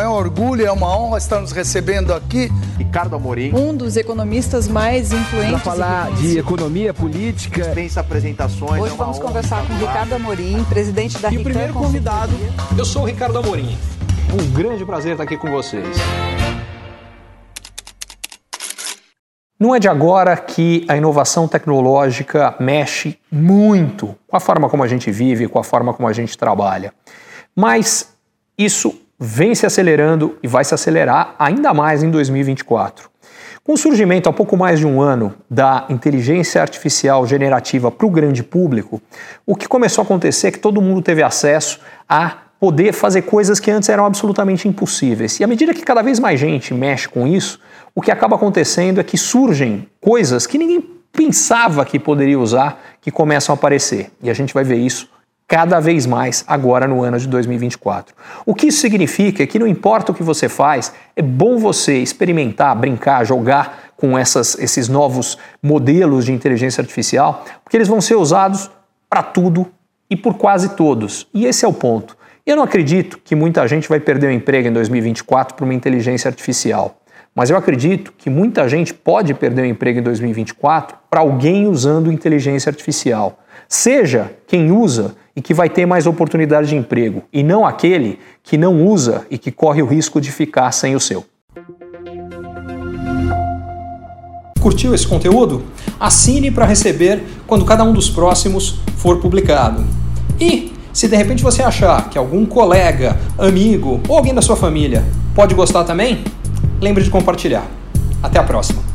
É um orgulho, é uma honra estar nos recebendo aqui. Ricardo Amorim. Um dos economistas mais influentes. Para falar de economia política. Dispensa apresentações. Hoje é vamos conversar com Ricardo Amorim, presidente da E o primeiro convidado, eu sou o Ricardo Amorim. Um grande prazer estar aqui com vocês. Não é de agora que a inovação tecnológica mexe muito com a forma como a gente vive, com a forma como a gente trabalha. Mas isso vem se acelerando e vai se acelerar ainda mais em 2024. Com o surgimento há pouco mais de um ano da inteligência artificial generativa para o grande público, o que começou a acontecer é que todo mundo teve acesso a poder fazer coisas que antes eram absolutamente impossíveis. E à medida que cada vez mais gente mexe com isso, o que acaba acontecendo é que surgem coisas que ninguém pensava que poderia usar que começam a aparecer. E a gente vai ver isso cada vez mais agora no ano de 2024. O que isso significa é que não importa o que você faz, é bom você experimentar, brincar, jogar com essas, esses novos modelos de inteligência artificial, porque eles vão ser usados para tudo e por quase todos. E esse é o ponto. Eu não acredito que muita gente vai perder o emprego em 2024 por uma inteligência artificial. Mas eu acredito que muita gente pode perder o emprego em 2024 para alguém usando inteligência artificial. Seja quem usa e que vai ter mais oportunidade de emprego, e não aquele que não usa e que corre o risco de ficar sem o seu. Curtiu esse conteúdo? Assine para receber quando cada um dos próximos for publicado. E se de repente você achar que algum colega, amigo ou alguém da sua família pode gostar também, lembre de compartilhar. Até a próxima!